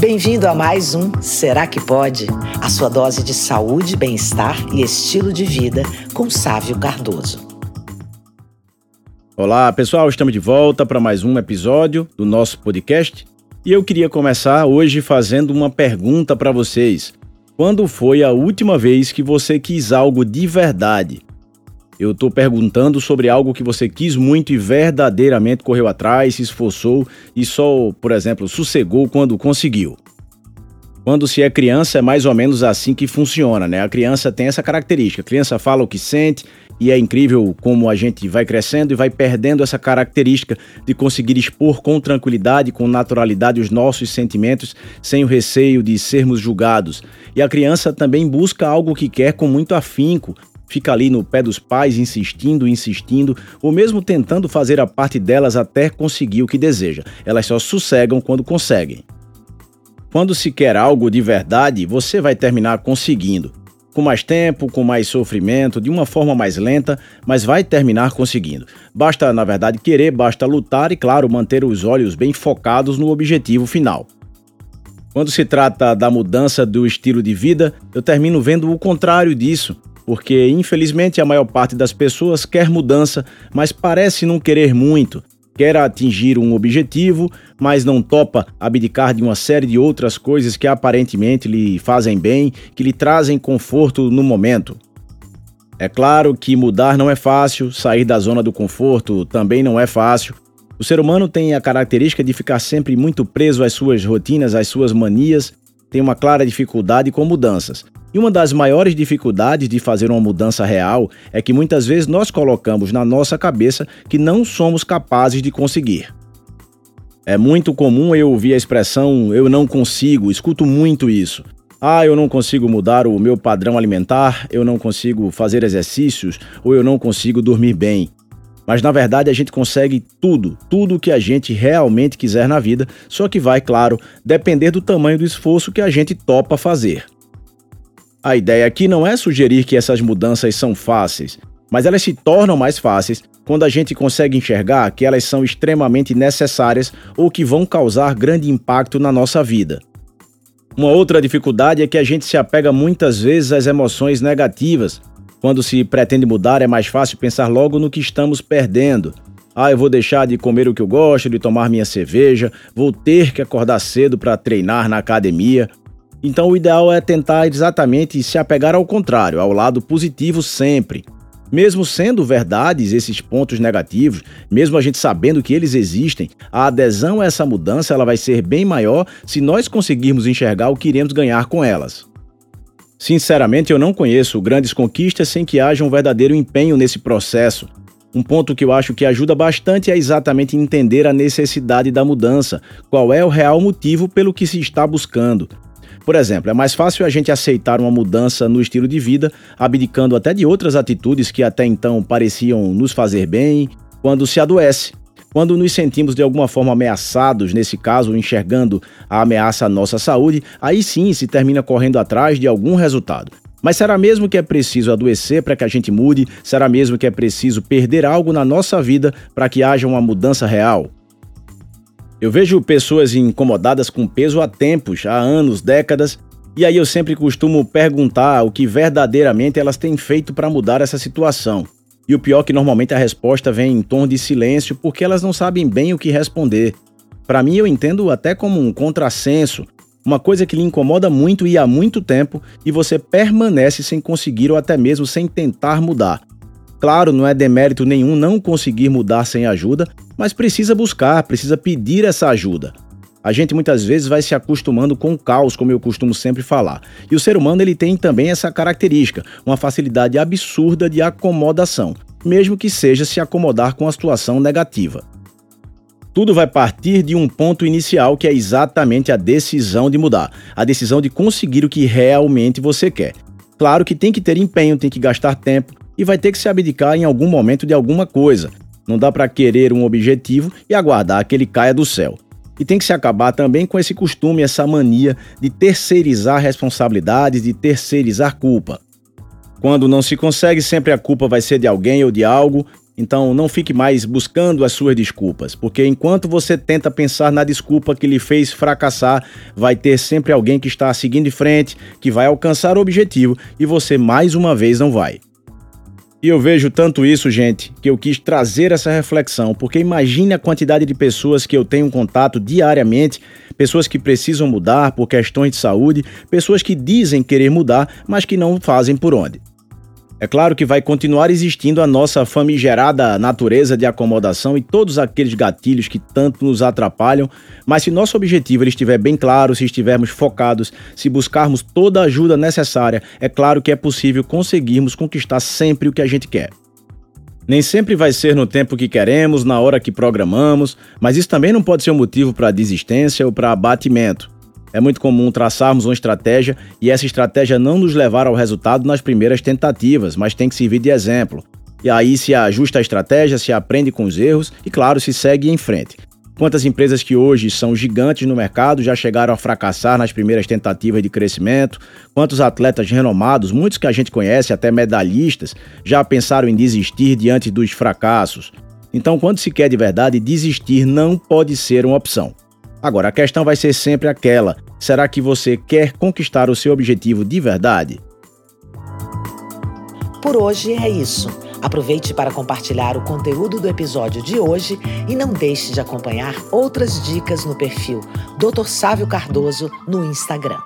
Bem-vindo a mais um Será que Pode? A sua dose de saúde, bem-estar e estilo de vida com Sávio Cardoso. Olá, pessoal, estamos de volta para mais um episódio do nosso podcast. E eu queria começar hoje fazendo uma pergunta para vocês. Quando foi a última vez que você quis algo de verdade? Eu estou perguntando sobre algo que você quis muito e verdadeiramente correu atrás, se esforçou e só, por exemplo, sossegou quando conseguiu. Quando se é criança, é mais ou menos assim que funciona, né? A criança tem essa característica. A criança fala o que sente e é incrível como a gente vai crescendo e vai perdendo essa característica de conseguir expor com tranquilidade, com naturalidade os nossos sentimentos, sem o receio de sermos julgados. E a criança também busca algo que quer com muito afinco, fica ali no pé dos pais insistindo, insistindo, ou mesmo tentando fazer a parte delas até conseguir o que deseja. Elas só sossegam quando conseguem. Quando se quer algo de verdade, você vai terminar conseguindo. Com mais tempo, com mais sofrimento, de uma forma mais lenta, mas vai terminar conseguindo. Basta, na verdade, querer, basta lutar e, claro, manter os olhos bem focados no objetivo final. Quando se trata da mudança do estilo de vida, eu termino vendo o contrário disso porque infelizmente a maior parte das pessoas quer mudança, mas parece não querer muito. Quer atingir um objetivo, mas não topa abdicar de uma série de outras coisas que aparentemente lhe fazem bem, que lhe trazem conforto no momento. É claro que mudar não é fácil, sair da zona do conforto também não é fácil. O ser humano tem a característica de ficar sempre muito preso às suas rotinas, às suas manias, tem uma clara dificuldade com mudanças. E uma das maiores dificuldades de fazer uma mudança real é que muitas vezes nós colocamos na nossa cabeça que não somos capazes de conseguir. É muito comum eu ouvir a expressão eu não consigo, escuto muito isso. Ah, eu não consigo mudar o meu padrão alimentar, eu não consigo fazer exercícios ou eu não consigo dormir bem. Mas na verdade a gente consegue tudo, tudo o que a gente realmente quiser na vida, só que vai, claro, depender do tamanho do esforço que a gente topa fazer. A ideia aqui não é sugerir que essas mudanças são fáceis, mas elas se tornam mais fáceis quando a gente consegue enxergar que elas são extremamente necessárias ou que vão causar grande impacto na nossa vida. Uma outra dificuldade é que a gente se apega muitas vezes às emoções negativas. Quando se pretende mudar, é mais fácil pensar logo no que estamos perdendo. Ah, eu vou deixar de comer o que eu gosto, de tomar minha cerveja, vou ter que acordar cedo para treinar na academia. Então o ideal é tentar exatamente se apegar ao contrário, ao lado positivo sempre. Mesmo sendo verdades esses pontos negativos, mesmo a gente sabendo que eles existem, a adesão a essa mudança ela vai ser bem maior se nós conseguirmos enxergar o que iremos ganhar com elas. Sinceramente, eu não conheço grandes conquistas sem que haja um verdadeiro empenho nesse processo. Um ponto que eu acho que ajuda bastante é exatamente entender a necessidade da mudança, qual é o real motivo pelo que se está buscando. Por exemplo, é mais fácil a gente aceitar uma mudança no estilo de vida, abdicando até de outras atitudes que até então pareciam nos fazer bem, quando se adoece. Quando nos sentimos de alguma forma ameaçados, nesse caso, enxergando a ameaça à nossa saúde, aí sim se termina correndo atrás de algum resultado. Mas será mesmo que é preciso adoecer para que a gente mude? Será mesmo que é preciso perder algo na nossa vida para que haja uma mudança real? Eu vejo pessoas incomodadas com peso há tempos, há anos, décadas, e aí eu sempre costumo perguntar o que verdadeiramente elas têm feito para mudar essa situação. E o pior é que normalmente a resposta vem em tom de silêncio porque elas não sabem bem o que responder. Para mim eu entendo até como um contrassenso, uma coisa que lhe incomoda muito e há muito tempo e você permanece sem conseguir ou até mesmo sem tentar mudar. Claro, não é demérito nenhum não conseguir mudar sem ajuda, mas precisa buscar, precisa pedir essa ajuda. A gente muitas vezes vai se acostumando com o caos, como eu costumo sempre falar. E o ser humano ele tem também essa característica, uma facilidade absurda de acomodação, mesmo que seja se acomodar com a situação negativa. Tudo vai partir de um ponto inicial que é exatamente a decisão de mudar, a decisão de conseguir o que realmente você quer. Claro que tem que ter empenho, tem que gastar tempo, e vai ter que se abdicar em algum momento de alguma coisa. Não dá para querer um objetivo e aguardar que ele caia do céu. E tem que se acabar também com esse costume, essa mania de terceirizar responsabilidades, de terceirizar culpa. Quando não se consegue, sempre a culpa vai ser de alguém ou de algo, Então não fique mais buscando as suas desculpas, porque enquanto você tenta pensar na desculpa que lhe fez fracassar, vai ter sempre alguém que está seguindo em frente, que vai alcançar o objetivo e você mais uma vez não vai. E eu vejo tanto isso, gente, que eu quis trazer essa reflexão, porque imagine a quantidade de pessoas que eu tenho contato diariamente, pessoas que precisam mudar por questões de saúde, pessoas que dizem querer mudar, mas que não fazem por onde. É claro que vai continuar existindo a nossa famigerada natureza de acomodação e todos aqueles gatilhos que tanto nos atrapalham, mas se nosso objetivo ele estiver bem claro, se estivermos focados, se buscarmos toda a ajuda necessária, é claro que é possível conseguirmos conquistar sempre o que a gente quer. Nem sempre vai ser no tempo que queremos, na hora que programamos, mas isso também não pode ser um motivo para desistência ou para abatimento. É muito comum traçarmos uma estratégia e essa estratégia não nos levar ao resultado nas primeiras tentativas, mas tem que servir de exemplo. E aí se ajusta a estratégia, se aprende com os erros e, claro, se segue em frente. Quantas empresas que hoje são gigantes no mercado já chegaram a fracassar nas primeiras tentativas de crescimento? Quantos atletas renomados, muitos que a gente conhece, até medalhistas, já pensaram em desistir diante dos fracassos? Então, quando se quer de verdade, desistir não pode ser uma opção. Agora, a questão vai ser sempre aquela: será que você quer conquistar o seu objetivo de verdade? Por hoje é isso. Aproveite para compartilhar o conteúdo do episódio de hoje e não deixe de acompanhar outras dicas no perfil Dr. Sávio Cardoso no Instagram.